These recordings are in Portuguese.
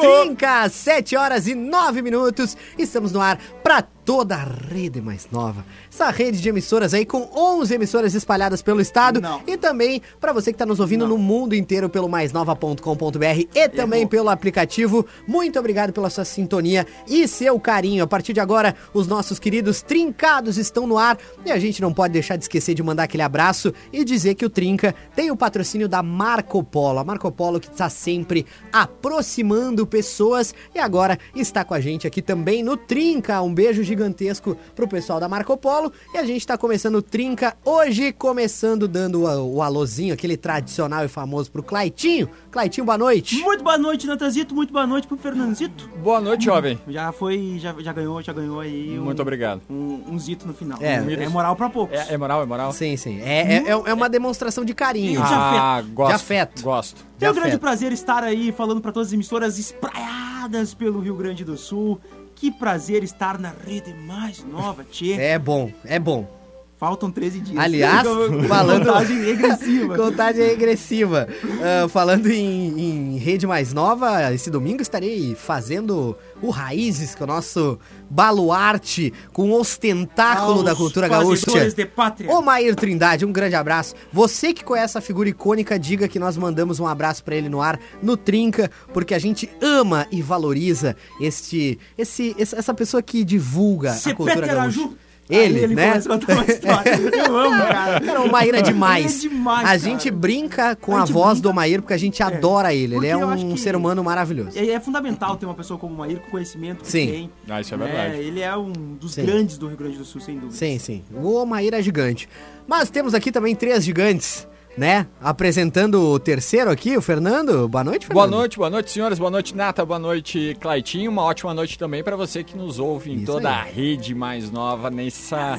Trinca, 7 horas e 9 minutos. Estamos no ar para toda a rede mais nova. Essa rede de emissoras aí com 11 emissoras espalhadas pelo estado Não. e também para você que está nos ouvindo no mundo inteiro pelo maisnova.com.br e também pelo aplicativo. Muito obrigado pela sua sintonia e seu carinho. A partir de agora, os nossos queridos trincados estão no ar e a gente não pode deixar de esquecer de mandar aquele abraço e dizer que o Trinca tem o patrocínio da Marco Polo. A Marco Polo que está sempre aproximando pessoas e agora está com a gente aqui também no Trinca. Um beijo gigantesco pro pessoal da Marco Polo e a gente tá começando o Trinca hoje, começando dando o, o alôzinho, aquele tradicional e famoso pro Claitinho. Claitinho, boa noite. Muito boa noite, Natanzito. Muito boa noite pro Fernandito. Boa noite, jovem. Já foi, já, já ganhou, já ganhou aí. um- Muito obrigado. Um, um zito no final. É, é moral pra poucos. É, é moral, é moral? Sim, sim. É, é, é uma demonstração de carinho. De Ah, gosto. De afeto. Gosto. Tenho um de grande afeto. prazer estar aí falando pra todas as emissoras espraiadas pelo Rio Grande do Sul. Que prazer estar na rede mais nova, tchê. É bom, é bom. Faltam 13 dias. Aliás, falando- Contagem regressiva. Contagem regressiva. Ah, falando em, em rede mais nova, esse domingo estarei fazendo o Raízes, que é o nosso baluarte com o ostentáculo Aos da cultura gaúcha. de pátria. Ô Maír Trindade, um grande abraço. Você que conhece essa figura icônica, diga que nós mandamos um abraço pra ele no ar, no Trinca, porque a gente ama e valoriza este, esse, essa pessoa que divulga a cultura gaúcha. Ele, ele né? começa a contar uma história. Eu amo, cara. Cara, o Maír é demais. Ele é demais, a cara. gente brinca com A a, voz brinca- do Maír porque a gente adora ele. Ele Porque é eu acho um ser humano maravilhoso. É, é fundamental ter uma pessoa como o Maír com o conhecimento que Sim. tem. Ah, isso é né? verdade. Ele é um dos Sim. grandes do Rio Grande do Sul, sem dúvida. Sim, sim. O Maír é gigante. Mas temos aqui também três gigantes, né? Apresentando o terceiro aqui, o Fernando. Boa noite, Boa Fernando. noite, boa noite, senhores. Boa noite, Nata. Boa noite, Claitinho. Uma ótima noite também pra você que nos ouve em Isso toda aí. a rede mais nova nessa.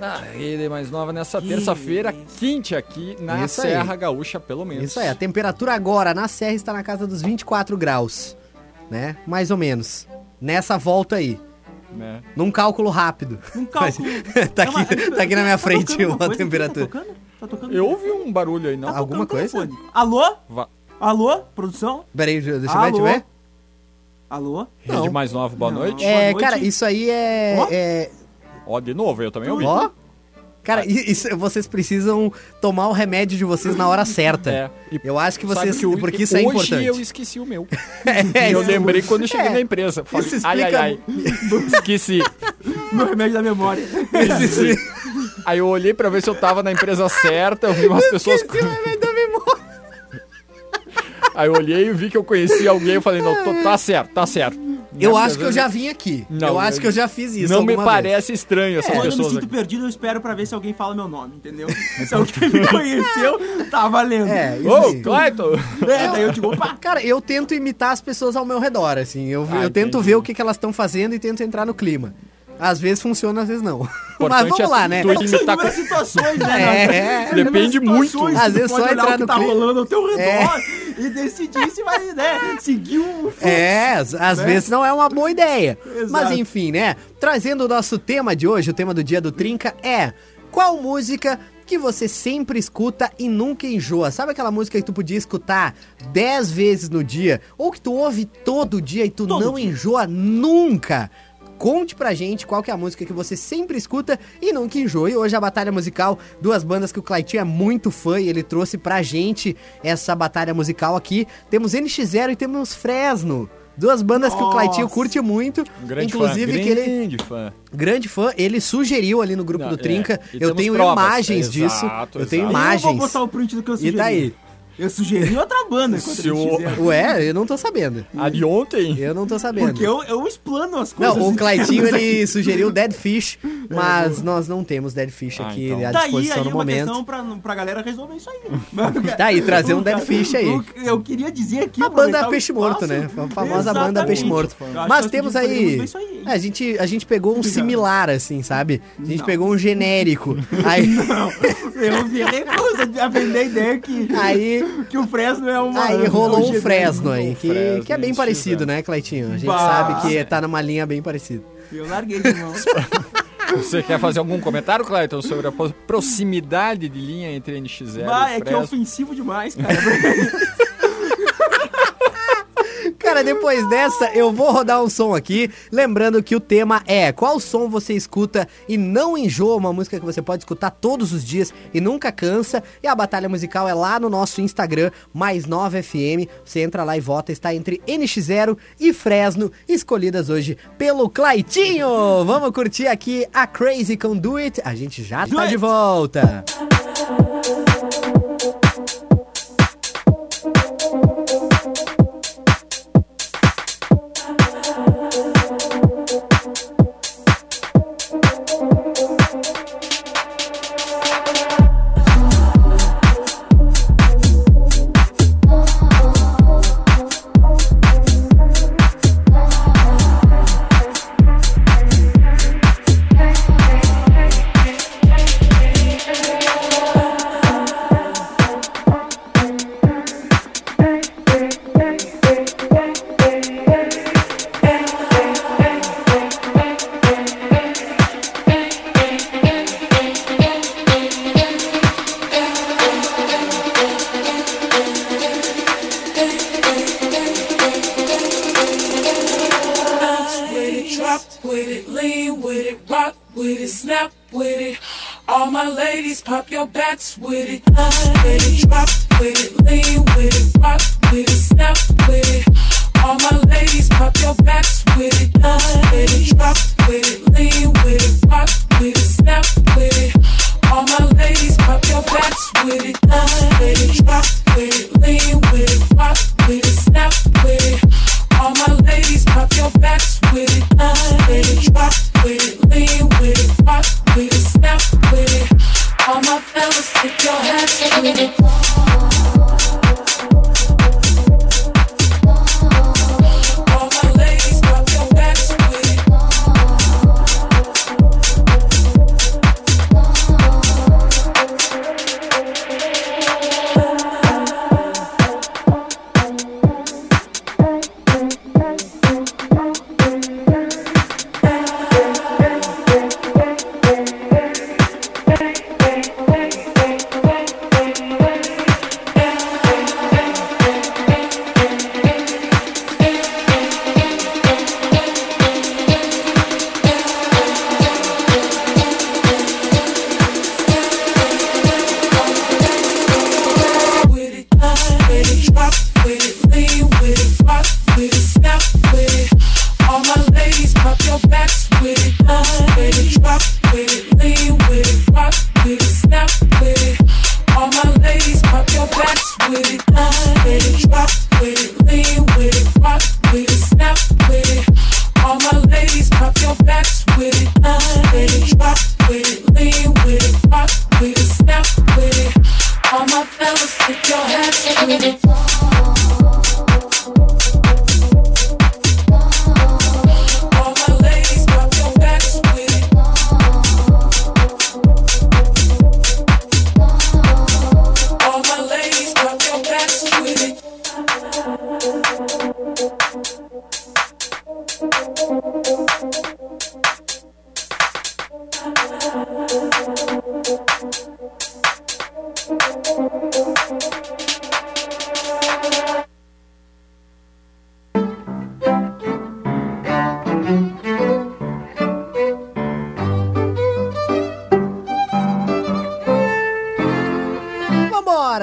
Na rede mais nova nessa Que terça-feira, quente aqui na Isso aí. Serra Gaúcha, pelo menos. Isso aí, a temperatura agora na Serra está na casa dos 24 graus, né? Mais ou menos. Nessa volta aí. Né? Num cálculo rápido. Um cálculo. tá, É uma- aqui, tá aqui na minha Tá frente uma aqui? temperatura. Tá tocando? Tá tocando? Eu ouvi um barulho aí, não? Tá Alguma coisa? telefone. Alô? Va- Alô? Produção? Peraí, deixa eu ver, Alô? Alô? Rede Não. mais nova, boa Não. noite. É, noite. cara, isso aí é. Ó. é Ó, de novo, eu também ouvi. ó. Cara, isso, vocês precisam tomar o remédio de vocês na hora certa. É. E Eu acho que vocês. que eu- porque isso é hoje importante. eu esqueci o meu. É, eu lembrei quando eu cheguei É. na empresa. Falei, Isso ai, ai, ai. Esqueci. Meu remédio da memória. Esqueci. Aí eu olhei pra ver se eu tava na empresa certa, eu vi umas pessoas. Aí eu olhei e vi que eu conhecia alguém, eu falei, não, tô- tá certo, tá certo. Eu acho que eu já vim aqui. Não, eu acho que eu já fiz isso. Não me alguma vez. parece estranho essas Quando eu me sinto aqui. perdido, eu espero pra ver se alguém fala meu nome, entendeu? Se alguém me conheceu, tá valendo. É, isso Ô, aí. Clayton! É, daí eu digo, opa, Cara, eu tento imitar as pessoas ao meu redor, assim. Eu, Ah, eu tento entendi. ver o que, que elas estão fazendo e tento entrar no clima. Às vezes funciona, às vezes não. Mas Importante vamos é lá, né? tu são imitar situações, né? É, depende muito. Às vezes só olhar entrar o que no tá clima. rolando ao teu redor É. e decidir se vai, né, seguir um fluxo. É, às, às né? vezes não é uma boa ideia. Exato. Mas enfim, né? Trazendo o nosso tema de hoje, o tema do dia do Trinca é qual música que você sempre escuta e nunca enjoa? Sabe aquela música que tu podia escutar 10 vezes no dia? Ou que tu ouve todo dia e tu Todo não dia. enjoa nunca? Conte pra gente qual que é a música que você sempre escuta e nunca enjoa. E hoje a batalha musical, duas bandas que o Claitinho é muito fã e ele trouxe pra gente essa batalha musical aqui. Temos NX0 e temos Fresno. Duas bandas que o Claitinho Nossa. curte muito. Um grande inclusive fã, que ele grande fã. grande fã, ele sugeriu ali no grupo Não, do Trinca. é, e eu tenho provas. imagens disso. Exato, Eu tenho exato. imagens. Eu vou postar o print do que eu E sugeri. tá aí. Eu sugeri outra banda Se eles o- fizeram. Ué, eu não tô sabendo. A de ontem? Eu não tô sabendo. Porque eu, eu explano as coisas. Não, o Claitinho aqui. ele sugeriu Dead Fish Mas nós não temos Dead Fish Ah, aqui então. à Tá aí, disposição aí no uma momento. questão pra, pra galera resolver isso aí. Tá aí, trazer um Dead Fish aí. o- Eu queria dizer aqui... A banda Peixe Morto, né? A famosa banda Exatamente. Peixe Morto. Eu Mas temos aí. aí, é, a, gente, a gente pegou um similar, assim, sabe? A gente Não. pegou um genérico. Aí. Eu me recuso a vender a ideia que, Aí. Que o Fresno é uma... Aí é rolou um genérico. Fresno aí, que, Fresno, que é bem parecido, é. né, Cleitinho? A gente Bah. sabe que tá numa linha bem parecida. Eu larguei de mão. Você quer fazer algum comentário, Clayton, sobre a proximidade de linha entre NX0 Bah, e é que é Fresno? ofensivo demais, cara. Cara, depois dessa, eu vou rodar um som aqui. Lembrando que o tema é qual som você escuta e não enjoa, uma música que você pode escutar todos os dias e nunca cansa. E a batalha musical é lá no nosso Instagram, mais 9FM. Você entra lá e vota, está entre NX0 e Fresno, escolhidas hoje pelo Claitinho. Vamos curtir aqui a Crazy Can Do It. A gente já Do tá de volta. bounce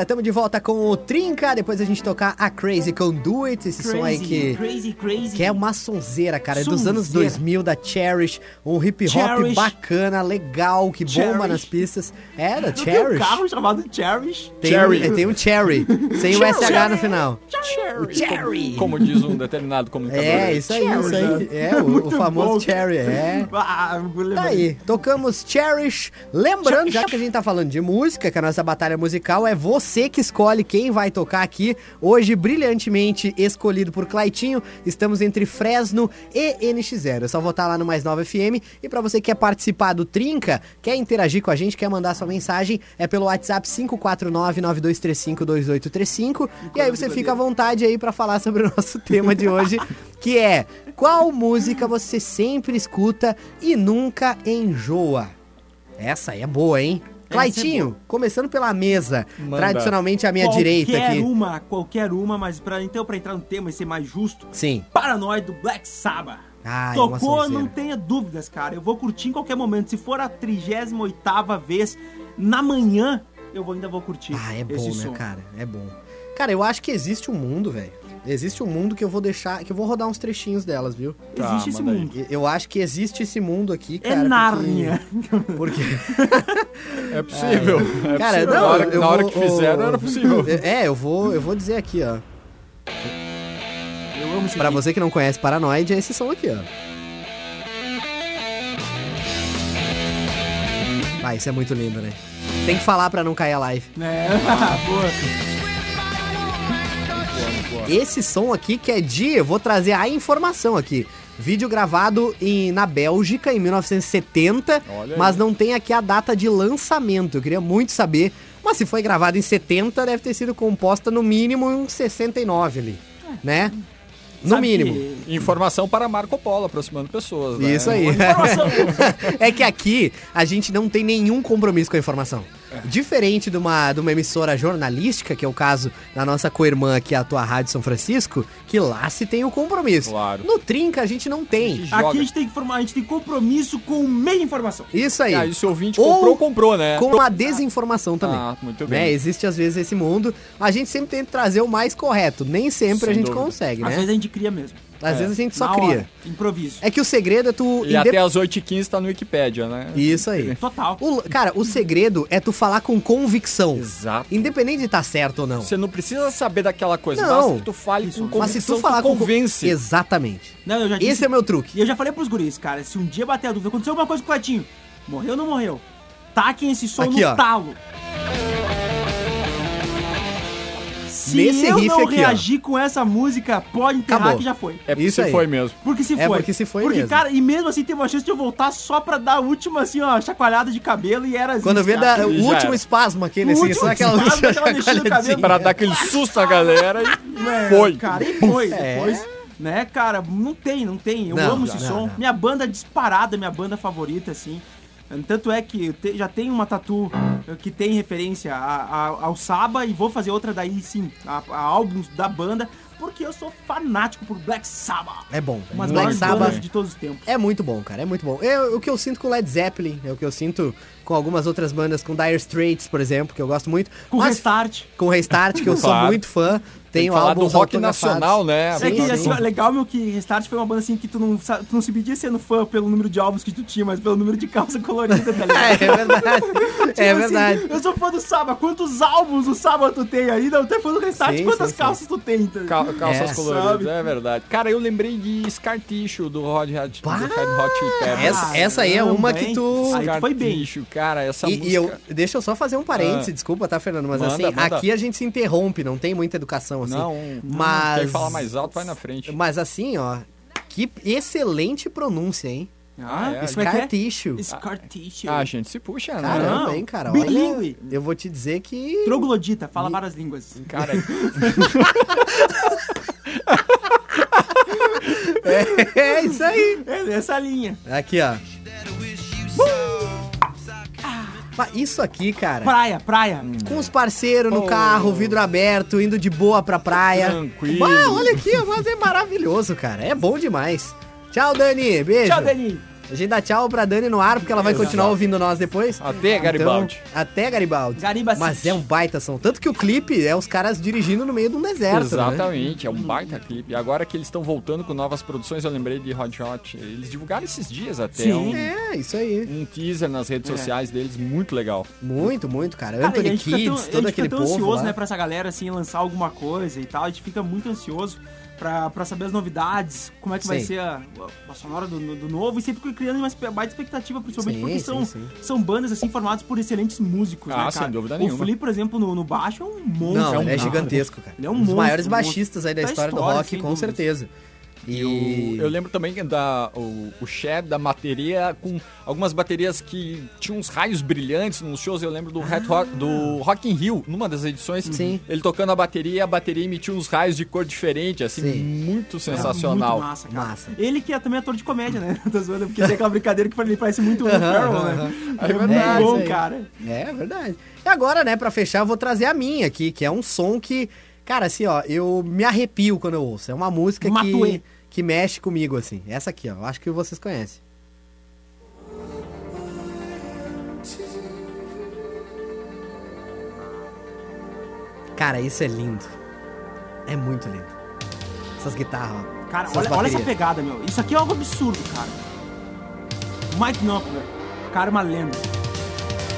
tamo de volta com o Trinca, depois a gente tocar a Crazy com Do It, esse som aí que... crazy, crazy. Que é uma sonzeira, cara. É dos Sonzeira. anos 2000, da Cherish. Um hip hop Cherish. bacana, legal, que bomba Cherish. nas pistas. É, da Não tem um Cherish. carro chamado Cherish? Tem, Cherry. Um, tem um Cherry, sem o SH no final. Cherry. Cherry. Como, como diz um determinado comunicador. É, isso aí, isso aí. É, o, o famoso bom. Cherry, é. Ah, vou Tá aí, tocamos Cherish. Lembrando, já que a gente tá falando de música, que a nossa batalha musical é você que escolhe quem vai tocar aqui. Hoje, brilhantemente escolhido por Claitinho, estamos entre Fresno e NX0. É só votar lá no Mais Nova FM. E pra você que quer participar do Trinca, quer interagir com a gente, quer mandar sua mensagem, é pelo WhatsApp 549-9235-2835. E aí você fica à vontade aí pra falar sobre o nosso tema de hoje, que é qual música você sempre escuta e nunca enjoa? Essa aí é boa, hein? Claitinho, começando pela mesa, Manda. tradicionalmente à minha qualquer direita aqui. uma, qualquer uma, mas pra, então pra entrar no tema e ser mais justo, Sim. Paranoid do Black Sabbath. Ah, é Tocou, não tenha dúvidas, cara. Eu vou curtir em qualquer momento. Se for a 38ª vez na manhã, eu ainda vou curtir. Ah, é bom, né, som. cara? É bom. Cara, eu acho que existe um mundo, velho. Existe um mundo que eu vou deixar, que eu vou rodar uns trechinhos delas, viu? Tá, Existe esse aí. mundo. E- Eu acho que existe esse mundo aqui, É cara. Nárnia. Porque... É possível. É Cara, possível. não, na hora, eu na hora vou- que fizeram, era possível. É, eu vou, eu vou dizer aqui, ó. Eu amo esse Pra você que não conhece Paranoid, é esse som aqui, ó. Ah, isso é muito lindo, né? Tem que falar pra não cair a live. É, boa. Esse som aqui que é de, eu vou trazer a informação aqui. Vídeo gravado em, na Bélgica em 1970, Olha aí. mas não tem aqui a data de lançamento. Eu queria muito saber. Mas se foi gravado em 70, deve ter sido composta no mínimo em 69 ali, né? No Sabe mínimo. que- Informação para Marco Polo, aproximando pessoas. né? Isso aí. É que aqui a gente não tem nenhum compromisso com a informação. Diferente de uma, de uma emissora jornalística, que é o caso da nossa co-irmã aqui, a tua Rádio São Francisco, que lá se tem o compromisso. Claro. No Trinca a gente não tem. Joga. Aqui a gente tem que formar, a gente tem compromisso com meia informação. Isso aí. E aí, se o ouvinte Ou comprou, comprou, né? Com a desinformação também. Ah, muito Né? bem. Existe às vezes esse mundo. A gente sempre tenta trazer o mais correto. Nem sempre Sem a gente dúvida. consegue, Às né? vezes a gente cria mesmo. Às É. vezes a gente só cria. hora, improviso. É que o segredo é tu. E indep- até as 8h15 tá no Wikipédia, né? Isso aí. Total. O- cara, o segredo é tu falar com convicção. Exato. Independente de estar certo ou não. Você não precisa saber daquela coisa, Não. basta que tu fale Isso. com Mas convicção, se tu falar com convence. Exatamente. Não, eu já disse, Esse é o meu truque. E eu já falei pros guris, cara, se um dia bater a dúvida, aconteceu alguma coisa com o Cletinho, morreu ou não morreu? Taquem esse som Aqui, no ó. talo. Se Nesse eu riff não aqui, ó. reagir com essa música, pode enterrar Acabou. que já foi. É porque Isso se aí. foi mesmo. Porque se É foi. porque se foi Porque, mesmo. cara, e mesmo assim tem uma chance de eu voltar só pra dar a última, assim, ó, chacoalhada de cabelo e era assim. Quando vê cara. da, o último espasmo aquele, O assim, só aquela última cabelo. Pra dar aquele susto na galera e É, foi. Cara, e foi. É. Depois, né, cara, não tem, não tem. Eu Não, amo esse não, som. não. Minha banda disparada, minha banda favorita, assim. Tanto é que eu te- já tenho uma tatu eh, que tem referência a- a- ao Saba e vou fazer outra daí, sim, a, a álbuns da banda, porque eu sou fanático por Black Sabbath. É bom. Uma das Black Sabbath bandas de todos os tempos. é muito bom, cara. É muito bom. É o que eu sinto com Led Zeppelin, é o que eu sinto com algumas outras bandas, com Dire Straits, por exemplo, que eu gosto muito. Com Mas- Restart. Com Restart, que eu sou muito fã. Tem que falar do rock nacional, né? É que, Sim, assim, sim. legal, meu, que Restart foi uma banda assim que tu não, tu não se pedia sendo fã pelo número de álbuns que tu tinha, mas pelo número de calça colorida, tá ligado? É, é verdade. é Tipo assim, verdade. eu sou fã do Saba. Quantos álbuns do Saba tu tem aí? Não, tu é fã do Restart. Sim, Quantas sim, sim. calças tu tem? Tá? Cal- calças É. coloridas, Sabe? é verdade. Cara, eu lembrei de Scar Tissue do Hot Hot, Peppers. Essa, essa aí é uma que tu. Aí foi bem. Tissue, cara, essa E, música... e eu, deixa eu só fazer um parêntese, Ah. desculpa, tá, Fernando? Mas Manda, assim, manda. aqui a gente se interrompe, não tem muita educação assim. Não, mas. quem fala mais alto vai na frente. Mas assim, ó, que excelente pronúncia, hein? Ah, é. isso é é? Tissue. Scar tissue. Ah, a gente se puxa, né? Caramba, Não. hein, cara? Bilingue. Olha, eu vou te dizer que. Troglodita, fala várias línguas. Cara, É isso aí. É nessa linha. Aqui, ó. Mas Isso aqui, cara. Praia, praia. Com os parceiros no Oh. carro, vidro aberto, indo de boa pra praia. Tranquilo. Ah, olha aqui, mas é maravilhoso, cara. É bom demais. Tchau, Dani. Beijo. Tchau, Dani. A gente dá tchau pra Dani no ar, porque ela vai continuar ouvindo nós depois. Até Garibaldi. Então, até Garibaldi. Garibaldi. Mas é um baita som. Tanto que o clipe é os caras dirigindo no meio de um deserto. Né? Exatamente, é um baita clipe. E agora que eles estão voltando com novas produções, eu lembrei de Hot Hot. Eles divulgaram esses dias até Sim. um, É, isso aí. um teaser nas redes É. sociais deles, muito legal. Muito, muito, cara. Cara, a Anthony gente fica tão, Kids, a todo gente aquele fica tão povo ansioso, lá. né, pra essa galera, assim, lançar alguma coisa e tal. A gente fica muito ansioso pra, pra saber as novidades, como é que vai Sim. ser a, a sonora do, do novo. E sempre criando uma baita expectativa, principalmente Sim, porque sim, são, sim. são bandas, assim, formadas por excelentes músicos, Ah, né, sem dúvida o nenhuma. Flea, por exemplo, no, no baixo é um monstro. Não, é um ele é gigantesco, cara. Ele é um um dos monstro, maiores um baixistas aí da Da história, do história, rock, sem com dúvidas. certeza. E o- eu lembro também da, o, o Chad da bateria com algumas baterias que tinham uns raios brilhantes nos shows. Eu lembro do, Red Rock, do Rock in Rio, numa das edições. Sim. Ele tocando a bateria e a bateria emitia uns raios de cor diferente, assim, Sim. muito sensacional. Muito massa, cara. Massa. Ele que é também ator de comédia, né? Tô zoando, porque tem aquela brincadeira que ele parece muito Will Ferrell, né? É É, verdade, muito bom, aí. cara. É verdade. E agora, né, pra fechar, eu vou trazer a minha aqui, que é um som que, cara, assim, ó, eu me arrepio quando eu ouço. É uma música Matuê. que, que mexe comigo, assim. Essa aqui, ó, eu acho que vocês conhecem. Cara, isso é lindo. É muito lindo. Essas guitarras, ó. Cara, olha, olha essa pegada, meu. Isso aqui é algo absurdo, cara. Mike Knopfler. Cara, uma lenda.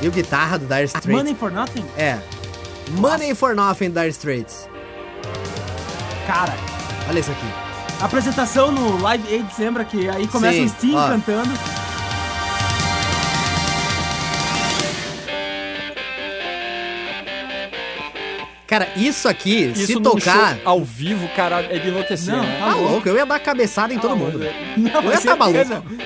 E o guitarra do Dire Straits. Money for Nothing? É. Money for Nothing Dire Straits. Cara, Olha isso aqui. a apresentação no Live Aid, lembra que aí começa Sim, o Sting ó. cantando. Cara, isso aqui, Isso se tocar. show ao vivo, cara, é de enlouquecer, Não, né? Tá louco, eu ia dar cabeçada em todo mundo. velho. Não, Eu ia tá certeza. maluco.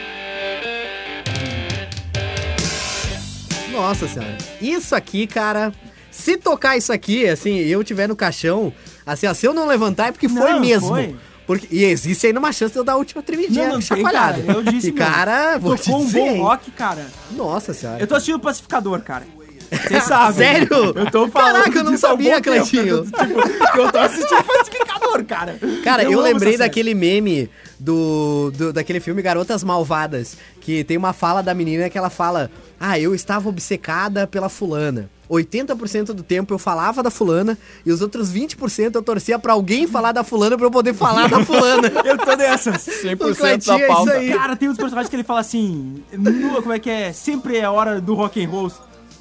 Nossa senhora. Isso aqui, cara. Se tocar isso aqui, assim, eu tiver no caixão, assim, ó, se eu não levantar é porque foi Não, mesmo. foi. Porque, e existe ainda uma chance de eu dar a última tremidinha Não, não tem, chacoalhada. cara. Eu disse e, cara, vou Tocou um bom rock, cara. Nossa senhora. Eu tô assistindo o Pacificador, cara. Você sabe. Sério? Eu tô falando Caraca, eu não sabia. Cleitinho. Eu, tipo, eu tô assistindo o Pacificador, cara. Cara, eu, amo lembrei série. daquele meme do, do- daquele filme Garotas Malvadas, que tem uma fala da menina que ela fala: "Ah, eu estava obcecada pela fulana. 80% do tempo eu falava da fulana e os outros 20% eu torcia pra alguém falar da fulana pra eu poder falar da fulana." Eu tô dessas. 100% O Cleitinho da é isso pauta. aí. Cara, tem uns personagens que ele fala assim, no- como é que é? Sempre é hora do rock and roll.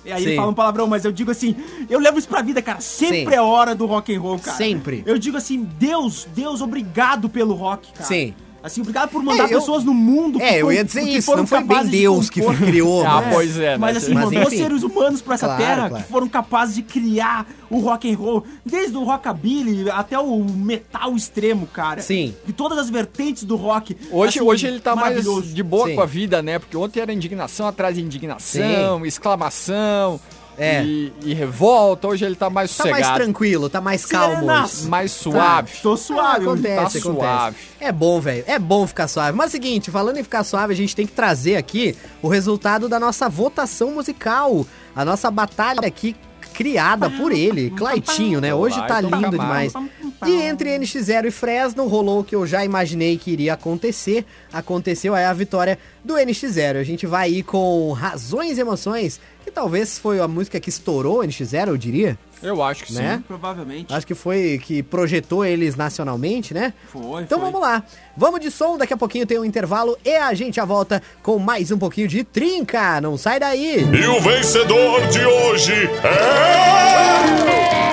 E aí Sim. ele fala um palavrão, mas eu digo assim, eu levo isso pra vida, cara. Sempre Sim. é hora do rock and roll, cara. Sempre. Eu digo assim, Deus, Deus, obrigado pelo rock, cara. Sim. Assim, obrigado por mandar É, eu- pessoas no mundo É, eu ia dizer que isso, foram não foi bem capazes de Deus que criou. Ah, né? pois é, né? Mas assim, Mas, mandou enfim. seres humanos pra essa Claro, terra claro. que foram capazes de criar o rock and roll, desde o rockabilly até o metal extremo, cara. Sim. De todas as vertentes do rock. Hoje, Assim, hoje ele tá mais maravilhoso. de boa Sim. com a vida, né? Porque ontem era indignação atrás de indignação, exclamação É. e, e revolta. Hoje ele tá mais Tá mais sossegado, tranquilo, tá mais calmo. Serenaço. mais suave. Tô suave. Ah, acontece, tá acontece. suave. É bom, velho. É bom ficar suave. Mas é o seguinte, falando em ficar suave, a gente tem que trazer aqui o resultado da nossa votação musical. A nossa batalha aqui criada por ele, Claitinho, né? Hoje tá lindo demais. E entre NX0 e Fresno rolou o que eu já imaginei que iria acontecer. Aconteceu aí a vitória do NX0. A gente vai aí com Razões e Emoções, talvez foi a música que estourou o NX0, eu diria. Eu acho que Né? sim. Provavelmente. Acho que foi que projetou eles nacionalmente, né? Foi, Então foi. vamos lá. Vamos de som, daqui a pouquinho tem um intervalo e a gente já volta com mais um pouquinho de trinca. Não sai daí. E o vencedor de hoje é.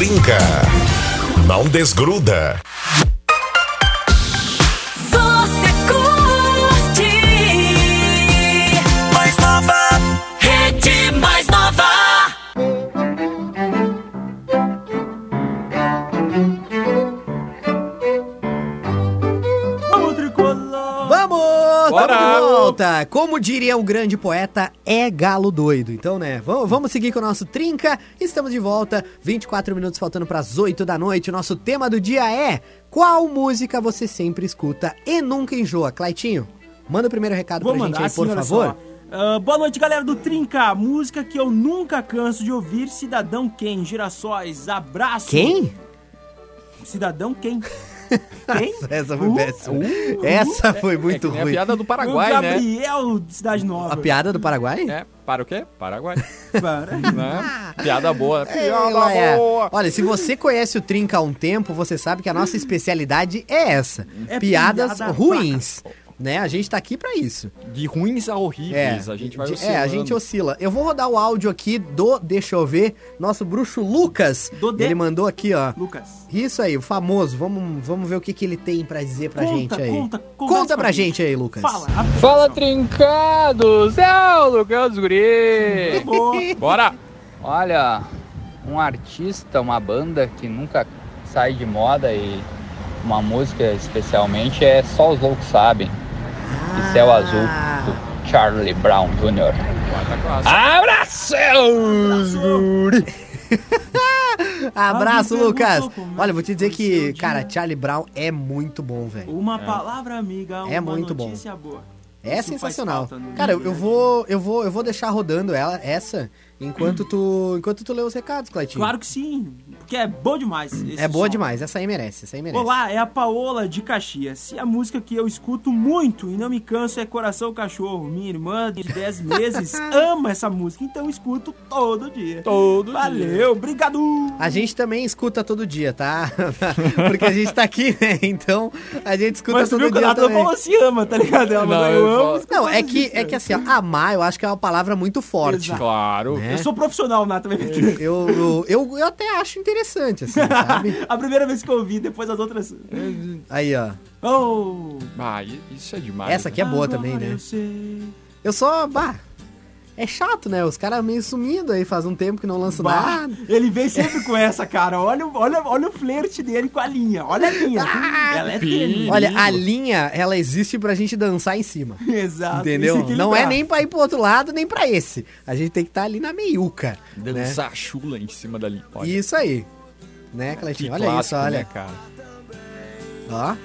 Trinca. Não desgruda. Como diria o grande poeta, é galo doido. Então, né, vamos, seguir com o nosso Trinca. Estamos de volta, 24 minutos faltando para as 8 da noite. O nosso tema do dia é: Qual música você sempre escuta e nunca enjoa? Claitinho, manda o primeiro recado Vou pra gente mandar aí, assim, por favor. só. Ah, boa noite, galera do Trinca. Música que eu nunca canso de ouvir. Cidadão Ken, Girassóis. Abraço. Quem? Cidadão Ken. Quem? Essa foi Uh, péssima. Essa foi É muito nem a ruim. piada do Paraguai, o né? Gabriel de Cidade Nova. A piada do Paraguai? É, para o quê? Paraguai. Para. né? Piada boa. Piada Laia. boa. Olha, se você conhece o Trinca há um tempo, você sabe que a nossa especialidade é essa. É Piadas piada ruins. Né? A gente tá aqui pra isso. De ruins a horríveis, a gente vai de- oscilando. É, a gente oscila. Eu vou rodar o áudio aqui do, deixa eu ver, nosso bruxo Lucas. Do de- Ele mandou aqui, ó. Lucas. Isso aí, o famoso. Vamos, vamos ver o que, que ele tem pra dizer pra Conta, gente aí. conta, conta pra a gente aí, Lucas. Fala. Fala, trincados! É o Lucas Guri! Bora! Olha, um artista, uma banda que nunca sai de moda e uma música especialmente é Só os Loucos Sabem. E Céu Azul, do Charlie Brown Jr. Abraços, guri! Abraço, Lucas. é Olha, vou te dizer que, cara, Charlie Brown é muito bom, velho. Uma palavra amiga, uma É muito bom. boa. É sensacional. Cara, eu, dia. vou, eu vou, eu vou deixar rodando ela, essa, enquanto tu, enquanto tu lê os recados, Claitinho. Claro que sim, porque é bom demais. esse É boa som. demais, essa aí merece, essa aí merece. Olá, é a Paola de Caxias. E a música que eu escuto muito e não me canso é Coração Cachorro. Minha irmã de 10 meses ama essa música, então eu escuto todo dia. Todo Valeu, obrigado! A gente também escuta todo dia, tá? Porque a gente tá aqui, né? Então a gente escuta Mas todo viu dia Nathan também. falou se ama, tá ligado? Ela Não, eu eu amo. Não, é que, é que assim, ó, amar eu acho que é uma palavra muito forte. Exato. Claro. Né? Eu sou profissional, vai me- Eu, eu, eu, eu até acho interessante, assim, sabe? a primeira vez que eu ouvi, depois as outras. Aí, ó. Oh! Ah, isso é demais. Essa aqui é boa agora também, né? Eu sei. Eu só, bah, é chato, né? Os caras meio sumindo aí, faz um tempo que não lançam Bah, nada. ele vem sempre com essa, cara. Olha, o- olha, olha o flerte dele com a linha. Olha a linha. Ela é. Olha, a linha, ela existe pra gente dançar em cima. Exato. Entendeu? Não é equilibrar. nem pra ir pro outro lado, nem pra esse. A gente tem que estar ali na meiuca. Né? Dançar chula em cima dali. Olha, Isso aí. Né, Cleitinho? Olha clássico, isso, olha. né, cara? Ó.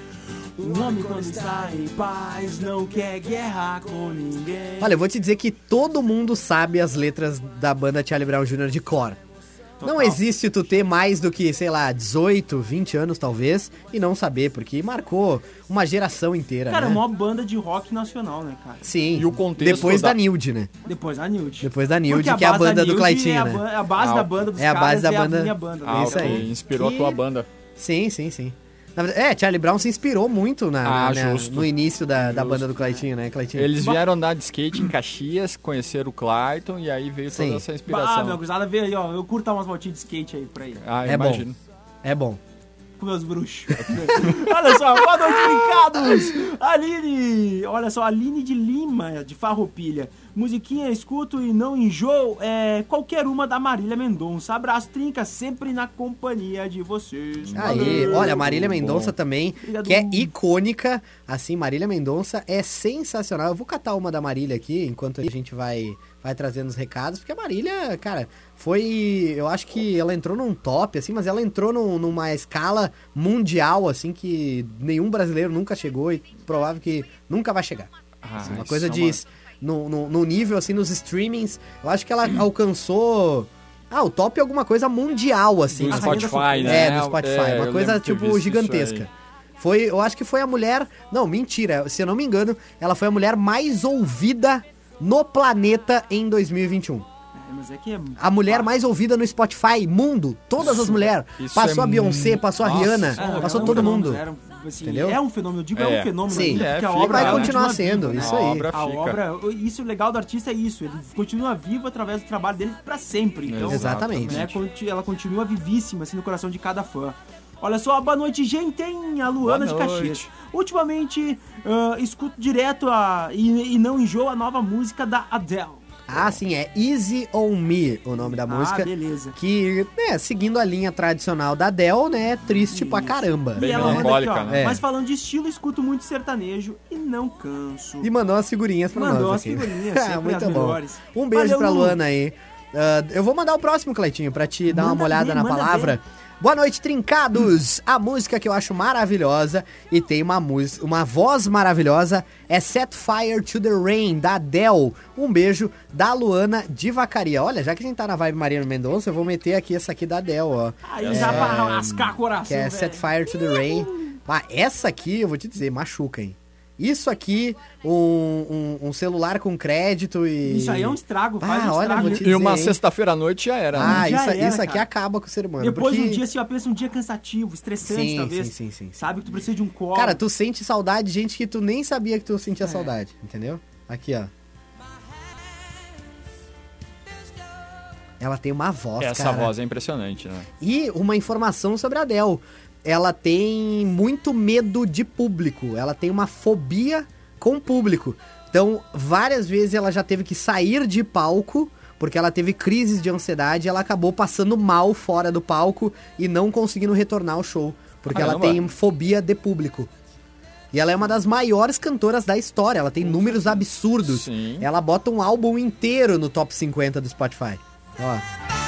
Um homem quando está em paz não quer guerra com ninguém. Olha, eu vou te dizer que todo mundo sabe as letras da banda Charlie Brown Jr. de cor. Não existe tu ter mais do que, sei lá, 18, 20 anos talvez, e não saber, porque marcou uma geração inteira, Cara, né? uma banda de rock nacional, né, cara? Sim, E o contexto depois da, da- Nilde, né? Depois da Nilde. Depois da Nilde, que é a banda do Claitinho, é a, né? é base Ah, da banda dos é a base da é banda- a minha banda. Ah, né? Isso aí. Inspirou Que- a tua banda. Sim, sim, sim. Na verdade, é, Charlie Brown se inspirou muito na, Ah, na- no início da, da banda do Claitinho, né, Claitinho? Eles vieram andar de skate em Caxias, conheceram o Clayton e aí veio Sim. toda essa Ah, inspiração. meu gurizada, vê aí, ó. Eu curto umas voltinhas de skate aí por aí. Ah, É imagino. É bom. Com meus bruxos. olha só, boa noite, brincados! Aline! Olha só, Aline de Lima, de Farroupilha. Musiquinha, escuto e não enjoo. É qualquer uma da Marília Mendonça. Abraço, trinca, sempre na companhia de vocês. Aí, olha, Marília Mendonça também, Obrigado. que é icônica. Assim, Marília Mendonça é sensacional. Eu vou catar uma da Marília aqui, enquanto a gente vai, vai trazendo os recados, porque a Marília, cara, foi. Eu acho que ela entrou num top, assim, mas ela entrou num- numa escala mundial, assim, que nenhum brasileiro nunca chegou e provável que nunca vai chegar. Ah, Assim, uma coisa é de. No, no, no nível, assim, nos streamings, eu acho que ela alcançou. Ah, o top é alguma coisa mundial, assim. Do. Spotify, né? É, do Spotify. É, uma coisa, tipo, gigantesca. Foi, eu acho que foi a mulher. Não, mentira. Se eu não me engano, ela foi a mulher mais ouvida no planeta em 2021. É, mas é que é... A mulher mais ouvida no Spotify, mundo. Todas as mulheres. isso Passou é a Beyoncé, passou a Rihanna, É, passou um todo fenômeno, mundo. era um- assim, Entendeu? É um fenômeno, eu digo é, É. um fenômeno Sim. ainda, É, a fica, obra vai ela continuar continua sendo, viva, isso né? aí. A obra A obra, isso o legal do artista é isso, ele continua vivo através do trabalho dele pra sempre. Então, Exatamente. né, ela continua vivíssima assim no coração de cada fã. Olha só, boa noite, gente, tem a Luana Boa de Caxias. Ultimamente, ah, escuto direto a, e, e não enjoo a nova música da Adele. Ah, sim, é Easy on Me o nome da música. Ah, beleza. Que, né, seguindo a linha tradicional da Adele, né, é triste pra caramba. Bem e ela manda aqui, melancólica, ó, né? É. mas falando de estilo, escuto muito sertanejo e não canso. E mandou as figurinhas pra Mandou nós as aqui. figurinhas, sempre Muito as bom. melhores. Um beijo Valeu, pra Lu. Luana aí. Ah, eu vou mandar o próximo, Cleitinho, pra te dar uma olhada ver, na palavra. Boa noite, trincados! A música que eu acho maravilhosa e tem uma uma voz maravilhosa é Set Fire to the Rain, da Adele. Um beijo da Luana de Vacaria. Olha, já que a gente tá na vibe Mariano Mendonça, eu vou meter aqui essa aqui da Adele, ó. Aí já pra lascar coração, Que é velho. Set Fire to the Rain. Ah, essa aqui, eu vou te dizer, machuca, hein? Isso aqui, um, um- um celular com crédito e. Isso aí é um estrago, faz Ah, um olha, estrago. te E uma dizer, sexta-feira à noite já era, né? Ah, Já isso, era, isso aqui cara. acaba com o ser humano. Depois porque... um dia, assim, ó, pensa um dia cansativo, estressante, Sim, talvez. sim, sim, sim. Sabe que tu precisa de um colo. Cara, tu sente saudade de gente que tu nem sabia que tu É. sentia saudade, entendeu? Aqui, ó. Ela tem uma voz, Essa cara. voz é impressionante, né? E uma informação sobre a Adele. Ela tem muito medo de público. Ela tem uma fobia com público. Então, várias vezes ela já teve que sair de palco porque ela teve crises de ansiedade e ela acabou passando mal fora do palco e não conseguindo retornar ao show. Porque ela Caramba. tem fobia de público. E ela é uma das maiores cantoras da história. Ela tem números absurdos. Sim. Ela bota um álbum inteiro no top 50 do Spotify. Ó.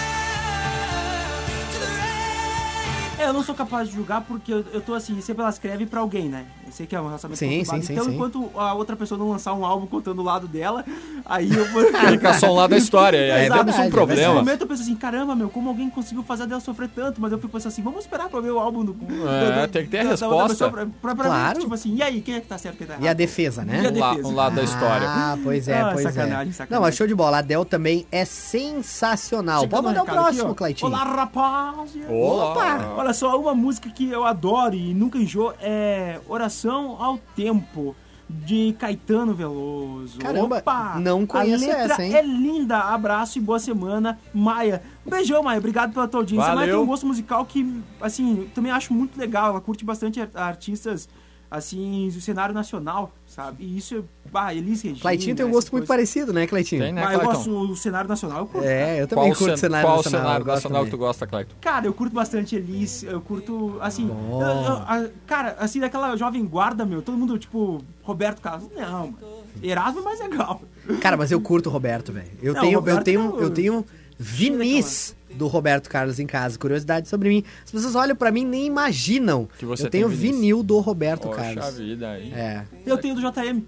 É, eu não sou capaz de julgar porque eu, eu tô assim, sempre ela escreve pra alguém, né? Eu sei que é um relacionamento Sim, conturbado. sim, sim, Então, sim. enquanto a outra pessoa não lançar um álbum contando o lado dela, aí eu vou. Fica só um lado da história. E aí É temos um é Nesse problema. momento eu penso assim, caramba, meu, como alguém conseguiu fazer dela sofrer tanto? Mas eu fico pensando assim, vamos esperar pra ver o álbum do. É, tem que ter a outra resposta. Pra, pra, pra Claro. ver, tipo assim, e aí, quem é que tá certo quem tá errado? E a defesa, né? E a Um, la- defesa. um lado da história. Ah, pois é, Ah, pois sacanagem, é. sacanagem. Não, mas show de bola. A Adele também é sensacional. Chegando Pode mandar o próximo, ó. Cleitinho. Olá, rapaz! Olá. Opa! Olha só, uma música que eu adoro e nunca enjoo é Oração ao Tempo, de Caetano Veloso. Caramba, Opa! não conheço A letra essa, hein? é linda. Abraço e boa semana, Maia. Um beijão, Maia. Obrigado pela tua audiência. A Maia tem Valeu. um gosto musical que, assim, eu também acho muito legal. Ela curte bastante ar- artistas, assim, do cenário nacional, sabe? E isso, bah, Elis Regina. Cleitinho tem um gosto muito parecido, né, Cleitinho? Tem, né, Mas eu gosto do cenário nacional, eu curto. É, eu também Qual, curto cen- cenário qual nacional. cenário eu gosto nacional que tu gosta, Clayton? Cara, eu curto bastante Elis, eu curto, assim, eu- eu- a- cara, assim, daquela jovem guarda, meu, todo mundo, tipo, Roberto Carlos, não, Erasmo é mais legal. Cara, mas eu curto o Roberto, velho. Eu Não, tenho, eu tenho, eu tenho vinis do Roberto Carlos em casa. Curiosidade sobre mim. As pessoas olham pra mim e nem imaginam. Que você eu tenho vinil. do Roberto Poxa Carlos. vida aí. É. Eu tenho do JM.